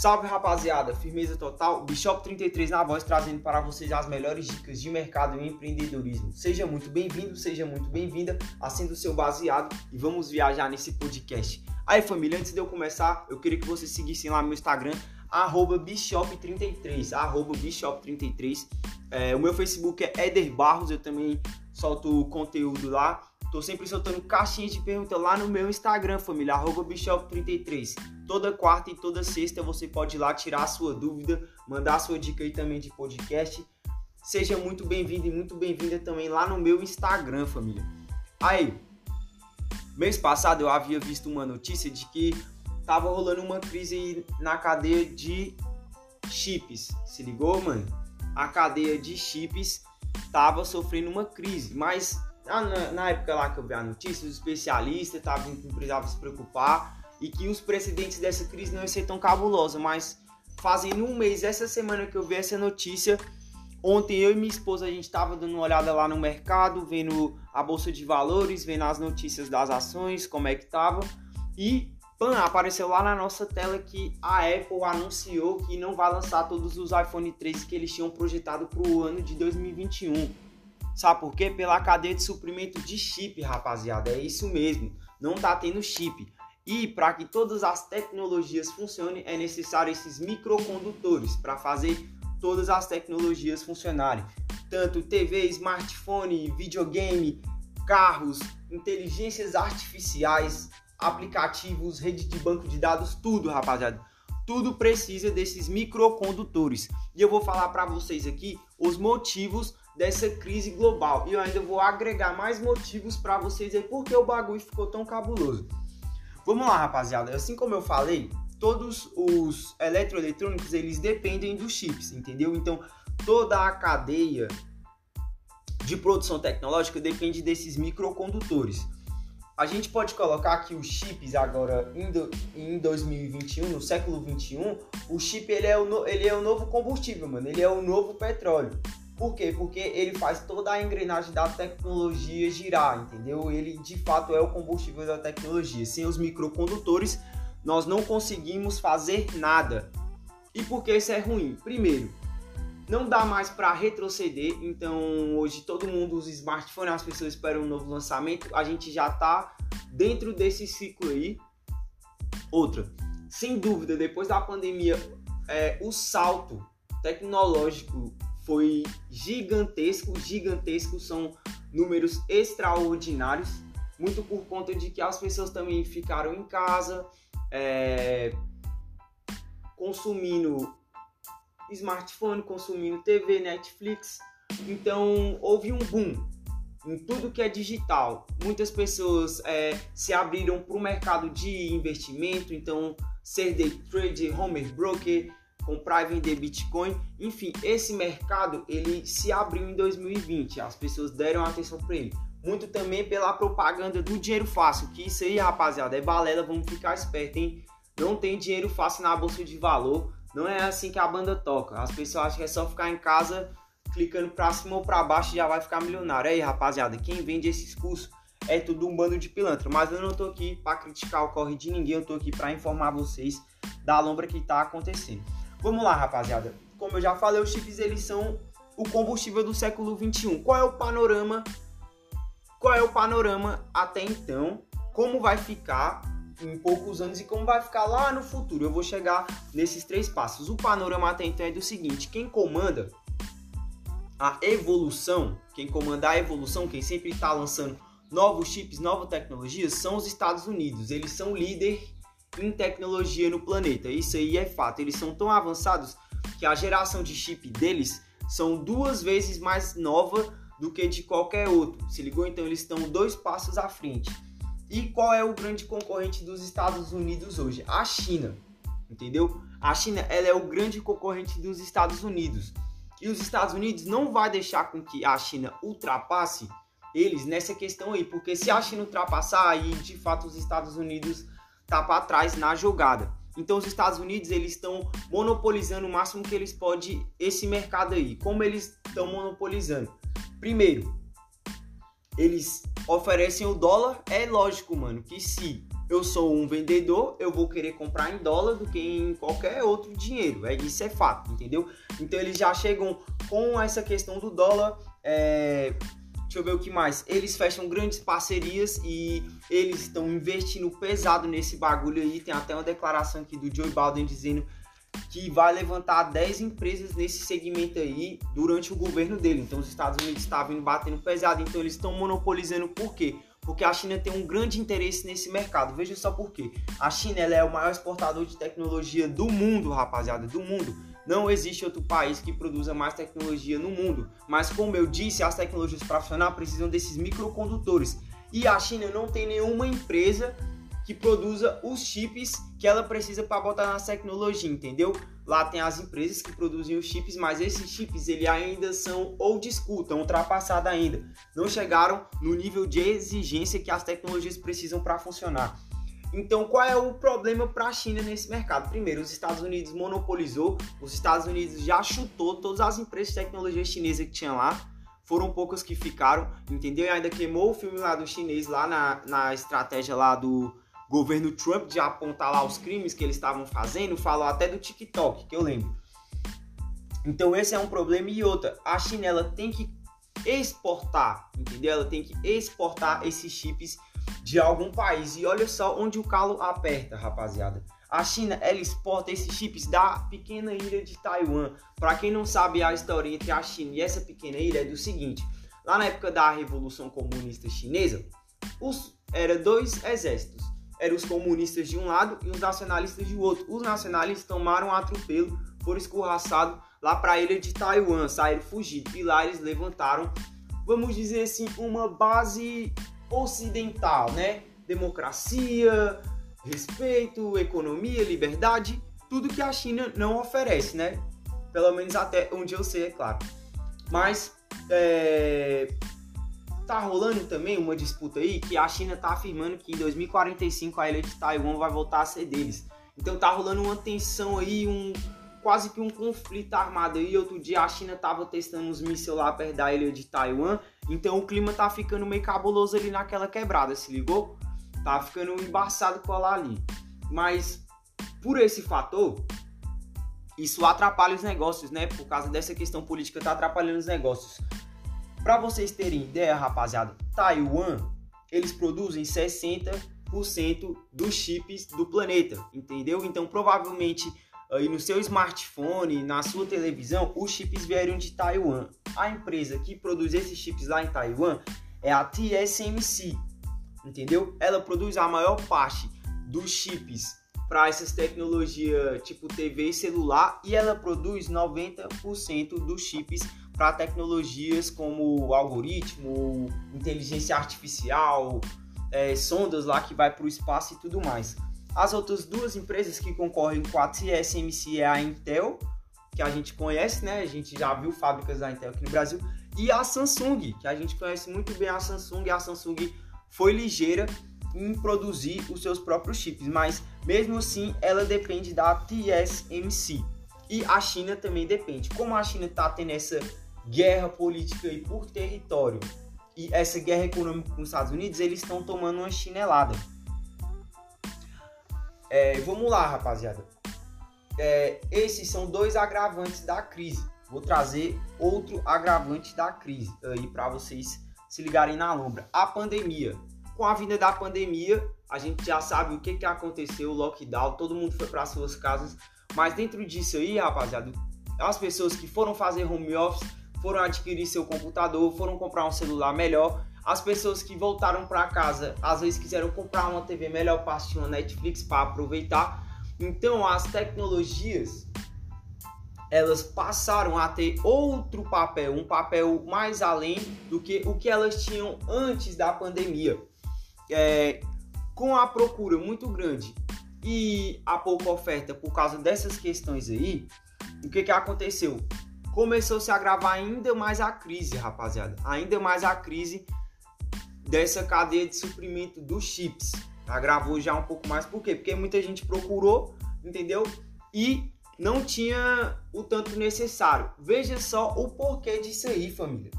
Salve rapaziada, firmeza total, Bishop 33 na voz trazendo para vocês as melhores dicas de mercado e empreendedorismo. Seja muito bem-vindo, seja muito bem-vinda, acenda o seu baseado e vamos viajar nesse podcast. Aí família, antes de eu começar, eu queria que vocês seguissem lá meu Instagram, arroba Bishop33, arroba Bishop33. É, o meu Facebook é Eder Barros, eu também solto conteúdo lá. Tô sempre soltando caixinhas de pergunta lá no meu Instagram, família, arroba Bishop33. Toda quarta e toda sexta você pode ir lá tirar a sua dúvida, mandar a sua dica aí também de podcast. Seja muito bem-vindo e muito bem-vinda também lá no meu Instagram, família. Aí, mês passado eu havia visto uma notícia de que tava rolando uma crise na cadeia de chips. Se ligou, mano? A cadeia de chips tava sofrendo uma crise, mas na, na, época lá que eu vi a notícia, os especialistas estavam que não precisavam se preocupar e que os precedentes dessa crise não iam ser tão cabulosos, mas fazendo um mês, essa semana que eu vi essa notícia, ontem eu e minha esposa a gente estava dando uma olhada lá no mercado, vendo a bolsa de valores, vendo as notícias das ações, como é que tava, e pan, apareceu lá na nossa tela que a Apple anunciou que não vai lançar todos os iPhone 13 que eles tinham projetado para o ano de 2021. Sabe por quê? Pela cadeia de suprimento de chip, rapaziada. É isso mesmo. Não tá tendo chip. E para que todas as tecnologias funcionem, é necessário esses microcondutores para fazer todas as tecnologias funcionarem. Tanto TV, smartphone, videogame, carros, inteligências artificiais, aplicativos, rede de banco de dados, tudo, rapaziada. Tudo precisa desses microcondutores. E eu vou falar para vocês aqui os motivos dessa crise global. E eu ainda vou agregar mais motivos para vocês aí porque o bagulho ficou tão cabuloso. Vamos lá, rapaziada. Assim como eu falei, todos os eletroeletrônicos eles dependem dos chips, entendeu? Então, toda a cadeia de produção tecnológica depende desses microcondutores. A gente pode colocar que os chips agora em 2021, no século 21, o chip ele é o, ele é o novo combustível, mano. Ele é o novo petróleo. Por quê? Porque ele faz toda a engrenagem da tecnologia girar, entendeu? Ele de fato é o combustível da tecnologia. Sem os microcondutores, nós não conseguimos fazer nada. E por que isso é ruim? Primeiro, não dá mais para retroceder, então hoje todo mundo usa smartphone, as pessoas esperam um novo lançamento, a gente já tá dentro desse ciclo aí. Outra, sem dúvida, depois da pandemia, é, o salto tecnológico foi gigantesco, gigantesco, são números extraordinários, muito por conta de que as pessoas também ficaram em casa, é, consumindo smartphone, consumindo TV, Netflix, então houve um boom em tudo que é digital. Muitas pessoas é, se abriram para o mercado de investimento, então ser day trade, home broker, comprar e vender Bitcoin. Enfim, esse mercado ele se abriu em 2020. As pessoas deram atenção para ele. Muito também pela propaganda do dinheiro fácil, que isso aí, rapaziada, é balela, vamos ficar esperto, hein? Não tem dinheiro fácil na bolsa de valor. Não é assim que a banda toca. As pessoas acham que é só ficar em casa clicando para cima ou para baixo e já vai ficar milionário. Aí, rapaziada, quem vende esses cursos é tudo um bando de pilantra. Mas eu não tô aqui para criticar o corre de ninguém, eu tô aqui para informar vocês da lombra que tá acontecendo. Vamos lá, rapaziada. Como eu já falei, os chips eles são o combustível do século 21. Qual é o panorama? Qual é o panorama até então? Como vai ficar em poucos anos e como vai ficar lá no futuro? Eu vou chegar nesses três passos. O panorama até então é do seguinte: quem comanda a evolução, quem comanda a evolução, quem sempre está lançando novos chips, novas tecnologias, são os Estados Unidos. Eles são líder em tecnologia no planeta. Isso aí é fato. Eles são tão avançados que a geração de chip deles são duas vezes mais nova do que de qualquer outro. Se ligou? Então eles estão dois passos à frente. E qual é o grande concorrente dos Estados Unidos hoje? A China. Entendeu? A China ela é o grande concorrente dos Estados Unidos. E os Estados Unidos não vai deixar com que a China ultrapasse eles nessa questão aí, porque se a China ultrapassar aí, de fato os Estados Unidos tá para trás na jogada. Então os Estados Unidos eles estão monopolizando o máximo que eles podem esse mercado aí. Como eles estão monopolizando? Primeiro, eles oferecem o dólar. É lógico, mano, que se eu sou um vendedor, eu vou querer comprar em dólar do que em qualquer outro dinheiro. É, isso é fato, entendeu? Então eles já chegam com essa questão do dólar. É, deixa eu ver o que mais. Eles fecham grandes parcerias e eles estão investindo pesado nesse bagulho aí. Tem até uma declaração aqui do Joe Biden dizendo que vai levantar 10 empresas nesse segmento aí durante o governo dele. Então os Estados Unidos estão tá vindo batendo pesado, então eles estão monopolizando por quê? Porque a China tem um grande interesse nesse mercado. Veja só por quê. A China ela é o maior exportador de tecnologia do mundo, rapaziada, do mundo. Não existe outro país que produza mais tecnologia no mundo. Mas como eu disse, as tecnologias para funcionar precisam desses microcondutores. E a China não tem nenhuma empresa que produza os chips que ela precisa para botar na tecnologia, entendeu? Lá tem as empresas que produzem os chips, mas esses chips ele ainda são school, estão ultrapassados ainda. Não chegaram no nível de exigência que as tecnologias precisam para funcionar. Então, qual é o problema para a China nesse mercado? Primeiro, os Estados Unidos monopolizou, os Estados Unidos já chutou todas as empresas de tecnologia chinesa que tinha lá. Foram poucas que ficaram, entendeu? E ainda queimou o filme lá do chinês, lá na, na estratégia lá do, governo Trump de apontar lá os crimes que eles estavam fazendo, falou até do TikTok, que eu lembro. Então esse é um problema e outra, a China ela tem que exportar, entendeu? Ela tem que exportar esses chips de algum país. E olha só onde o calo aperta, rapaziada. A China ela exporta esses chips da pequena ilha de Taiwan. Para quem não sabe a história entre a China e essa pequena ilha é do seguinte: lá na época da Revolução Comunista Chinesa, os era dois exércitos eram os comunistas de um lado e os nacionalistas de outro. Os nacionalistas tomaram atropelo, foram escorraçados lá para a ilha de Taiwan, saíram fugidos. E lá eles levantaram, vamos dizer assim, uma base ocidental, né? Democracia, respeito, economia, liberdade, tudo que a China não oferece, né? Pelo menos até onde eu sei, é claro. Mas é, tá rolando também uma disputa aí que a China tá afirmando que em 2045 a ilha de Taiwan vai voltar a ser deles. Então tá rolando uma tensão aí, um quase que um conflito armado aí. Outro dia a China tava testando uns mísseis lá perto da ilha de Taiwan. Então o clima tá ficando meio cabuloso ali naquela quebrada, se ligou? Tá ficando embaçado colar ali. Mas por esse fator, isso atrapalha os negócios, né? Por causa dessa questão política, tá atrapalhando os negócios. Para vocês terem ideia, rapaziada, Taiwan, eles produzem 60% dos chips do planeta, entendeu? Então, provavelmente, aí no seu smartphone, na sua televisão, os chips vieram de Taiwan. A empresa que produz esses chips lá em Taiwan é a TSMC, entendeu? Ela produz a maior parte dos chips para essas tecnologias tipo TV e celular e ela produz 90% dos chips para tecnologias como algoritmo, inteligência artificial, é, sondas lá que vai para o espaço e tudo mais. As outras duas empresas que concorrem com a TSMC é a Intel, que a gente conhece, né? A gente já viu fábricas da Intel aqui no Brasil, e a Samsung, que a gente conhece muito bem a Samsung. A Samsung foi ligeira em produzir os seus próprios chips, mas mesmo assim ela depende da TSMC. E a China também depende. Como a China está tendo essa guerra política e por território e essa guerra econômica com os Estados Unidos, eles estão tomando uma chinelada. É, vamos lá, rapaziada. É, esses são dois agravantes da crise. Vou trazer outro agravante da crise aí para vocês se ligarem na lombra. A pandemia. Com a vinda da pandemia, a gente já sabe o que, que aconteceu, o lockdown, todo mundo foi para suas casas. Mas dentro disso aí, rapaziada, as pessoas que foram fazer home office foram adquirir seu computador, foram comprar um celular melhor. As pessoas que voltaram para casa, às vezes quiseram comprar uma TV melhor para assistir uma Netflix para aproveitar. Então, as tecnologias elas passaram a ter outro papel, um papel mais além do que o que elas tinham antes da pandemia. É, com a procura muito grande e a pouca oferta por causa dessas questões aí, o que, que aconteceu? começou -se a agravar ainda mais a crise, rapaziada. Ainda mais a crise dessa cadeia de suprimento dos chips. Agravou já um pouco mais, por quê? Porque muita gente procurou, entendeu? E não tinha o tanto necessário. Veja só o porquê disso aí, família.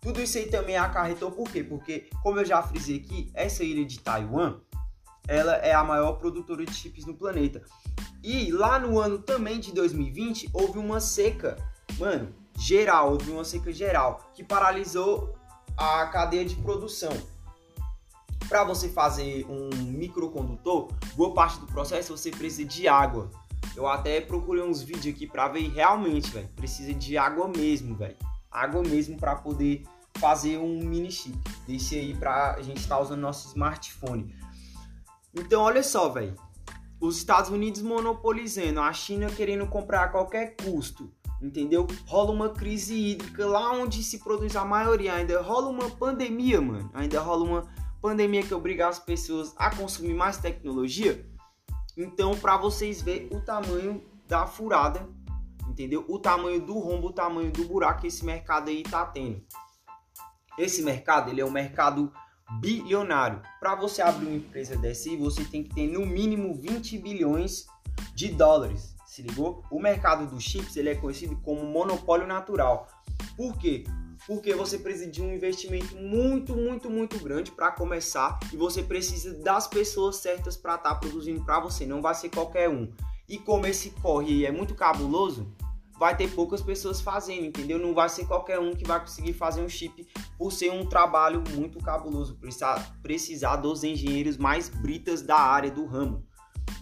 Tudo isso aí também acarretou por quê? Porque, como eu já frisei aqui, essa ilha de Taiwan, ela é a maior produtora de chips no planeta. E lá no ano também de 2020 houve uma seca, mano, geral, houve uma seca geral que paralisou a cadeia de produção. Para você fazer um microcondutor, boa parte do processo você precisa de água. Eu até procurei uns vídeos aqui para ver realmente, velho, precisa de água mesmo, velho. Água mesmo para poder fazer um mini chip. Desse aí para a gente estar tá usando nosso smartphone. Então, olha só, velho. Os Estados Unidos monopolizando, a China querendo comprar a qualquer custo, entendeu? Rola uma crise hídrica lá onde se produz a maioria, ainda rola uma pandemia, mano. Ainda rola uma pandemia que obriga as pessoas a consumir mais tecnologia. Então, para vocês verem o tamanho da furada, entendeu? O tamanho do rombo, o tamanho do buraco que esse mercado aí tá tendo. Esse mercado, ele é um mercado bilionário. Para você abrir uma empresa dessa você tem que ter no mínimo 20 bilhões de dólares. Se ligou? O mercado dos chips, ele é conhecido como monopólio natural. Por quê? Porque você precisa de um investimento muito, muito, muito grande para começar e você precisa das pessoas certas para estar tá produzindo para você, não vai ser qualquer um. E como esse corre é muito cabuloso, vai ter poucas pessoas fazendo, entendeu? Não vai ser qualquer um que vai conseguir fazer um chip por ser um trabalho muito cabuloso, precisar, precisar dos engenheiros mais britas da área do ramo,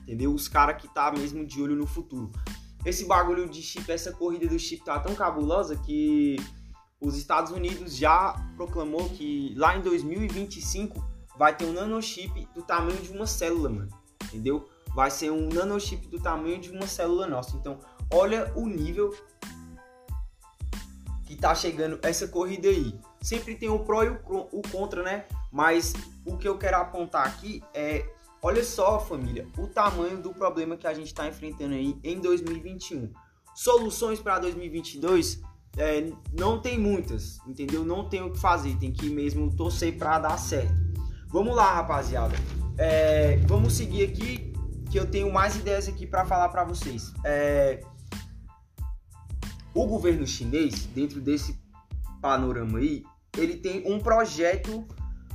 entendeu? Os caras que tá mesmo de olho no futuro. Esse bagulho de chip, essa corrida do chip tá tão cabulosa que os Estados Unidos já proclamou que lá em 2025 vai ter um nanochip do tamanho de uma célula, mano. Entendeu? Vai ser um nanochip do tamanho de uma célula nossa. Então, olha o nível que tá chegando essa corrida aí. Sempre tem o pró e o contra, né? Mas o que eu quero apontar aqui é, olha só, família, o tamanho do problema que a gente está enfrentando aí em 2021. Soluções para 2022 é, não tem muitas, entendeu? Não tem o que fazer, tem que mesmo torcer para dar certo. Vamos lá, rapaziada. É, vamos seguir aqui, que eu tenho mais ideias aqui para falar para vocês. É, o governo chinês, dentro desse panorama aí, ele tem um projeto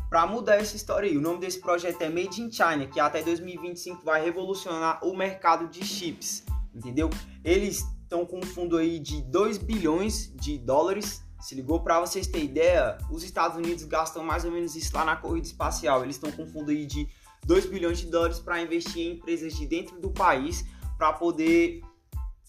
para mudar essa história aí. O nome desse projeto é Made in China, que até 2025 vai revolucionar o mercado de chips, entendeu? Eles estão com um fundo aí de 2 bilhões de dólares. Se ligou para vocês terem ideia, os Estados Unidos gastam mais ou menos isso lá na corrida espacial. Eles estão com um fundo aí de 2 bilhões de dólares para investir em empresas de dentro do país para poder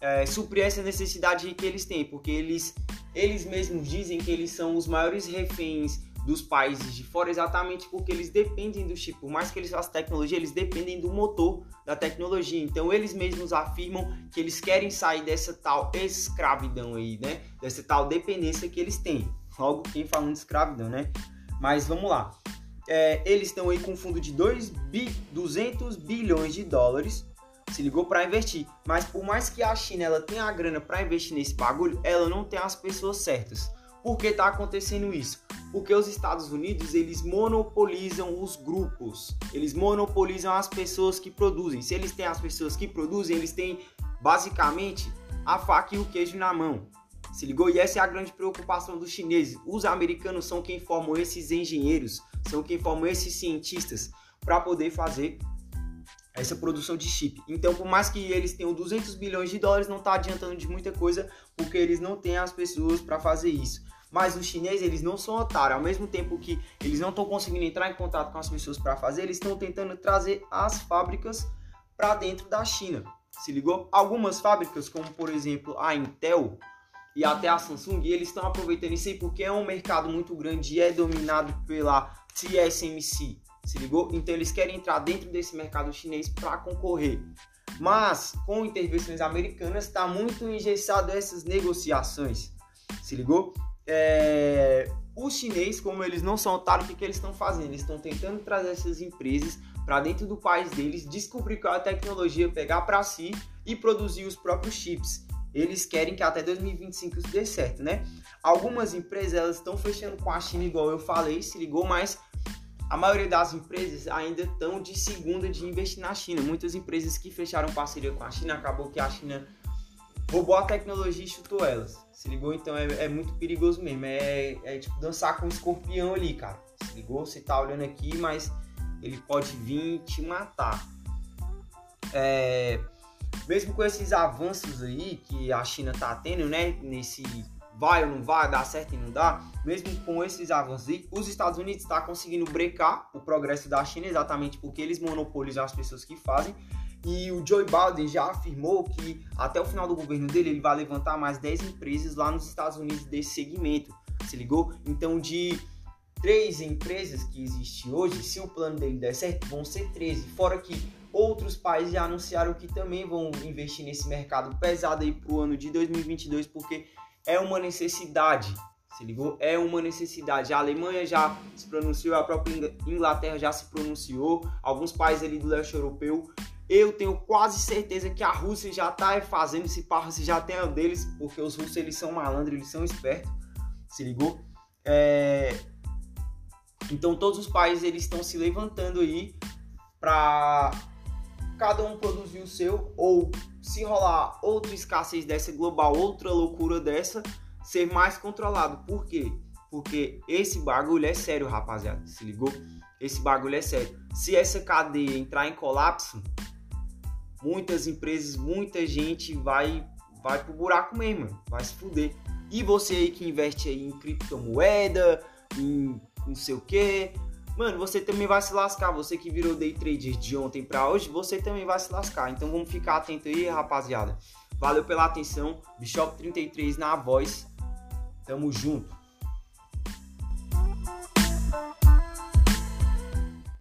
é, suprir essa necessidade que eles têm, porque eles, eles mesmos dizem que eles são os maiores reféns dos países de fora exatamente porque eles dependem do chip. Por mais que eles façam tecnologia, eles dependem do motor da tecnologia. Então eles mesmos afirmam que eles querem sair dessa tal escravidão aí, né? Dessa tal dependência que eles têm. Logo, quem falando de escravidão, né? Mas vamos lá. É, eles estão aí com um fundo de 2 bi, 200 bilhões de dólares se ligou para investir. Mas por mais que a China ela tenha a grana para investir nesse bagulho, ela não tem as pessoas certas. Por que está acontecendo isso? Porque os Estados Unidos eles monopolizam os grupos, eles monopolizam as pessoas que produzem. Se eles têm as pessoas que produzem, eles têm basicamente a faca e o queijo na mão. Se ligou? E essa é a grande preocupação dos chineses. Os americanos são quem formam esses engenheiros, são quem formam esses cientistas para poder fazer essa produção de chip. Então, por mais que eles tenham 200 bilhões de dólares, não está adiantando de muita coisa, porque eles não têm as pessoas para fazer isso. Mas os chineses, eles não são otários. Ao mesmo tempo que eles não estão conseguindo entrar em contato com as pessoas para fazer, eles estão tentando trazer as fábricas para dentro da China. Se ligou? Algumas fábricas, como por exemplo a Intel e até a Samsung, eles estão aproveitando isso aí porque é um mercado muito grande e é dominado pela TSMC. Se ligou? Então eles querem entrar dentro desse mercado chinês para concorrer. Mas com intervenções americanas está muito engessado essas negociações. Se ligou? É, os chineses, como eles não são otários, o que, que eles estão fazendo? Eles estão tentando trazer essas empresas para dentro do país deles, descobrir qual é a tecnologia, pegar para si e produzir os próprios chips. Eles querem que até 2025 isso dê certo, né? Algumas empresas elas estão fechando com a China, igual eu falei, se ligou, mas a maioria das empresas ainda estão de segunda de investir na China. Muitas empresas que fecharam parceria com a China, acabou que a China roubou a tecnologia e chutou elas. Se ligou? Então é, é muito perigoso mesmo. É, é, tipo dançar com um escorpião ali, cara. Se ligou? Você tá olhando aqui, mas ele pode vir te matar. É, mesmo com esses avanços aí que a China tá tendo, né, nesse vai ou não vai, dá certo e não dá, mesmo com esses avanços aí, os Estados Unidos está conseguindo brecar o progresso da China exatamente porque eles monopolizam as pessoas que fazem. E o Joe Biden já afirmou que até o final do governo dele ele vai levantar mais 10 empresas lá nos Estados Unidos desse segmento. Se ligou? Então, de três empresas que existem hoje, se o plano dele der certo, vão ser 13. Fora que outros países já anunciaram que também vão investir nesse mercado pesado aí pro ano de 2022, porque é uma necessidade. Se ligou? É uma necessidade. A Alemanha já se pronunciou, a própria Inglaterra já se pronunciou, alguns países ali do leste europeu. Eu tenho quase certeza que a Rússia já está fazendo esse parro, se já tem o deles, porque os russos eles são malandros, eles são espertos. Se ligou? É... Então todos os países eles estão se levantando aí para cada um produzir o seu ou se rolar outra escassez dessa global, outra loucura dessa, ser mais controlado. Por quê? Porque esse bagulho é sério, rapaziada. Se ligou? Esse bagulho é sério. Se essa cadeia entrar em colapso, muitas empresas, muita gente vai vai pro buraco mesmo, vai se fuder. E você aí que investe aí em criptomoeda, em não sei o que, mano, você também vai se lascar. Você que virou day trader de ontem para hoje, você também vai se lascar. Então vamos ficar atento aí, rapaziada. Valeu pela atenção. Bishop 33 na voz. Tamo junto.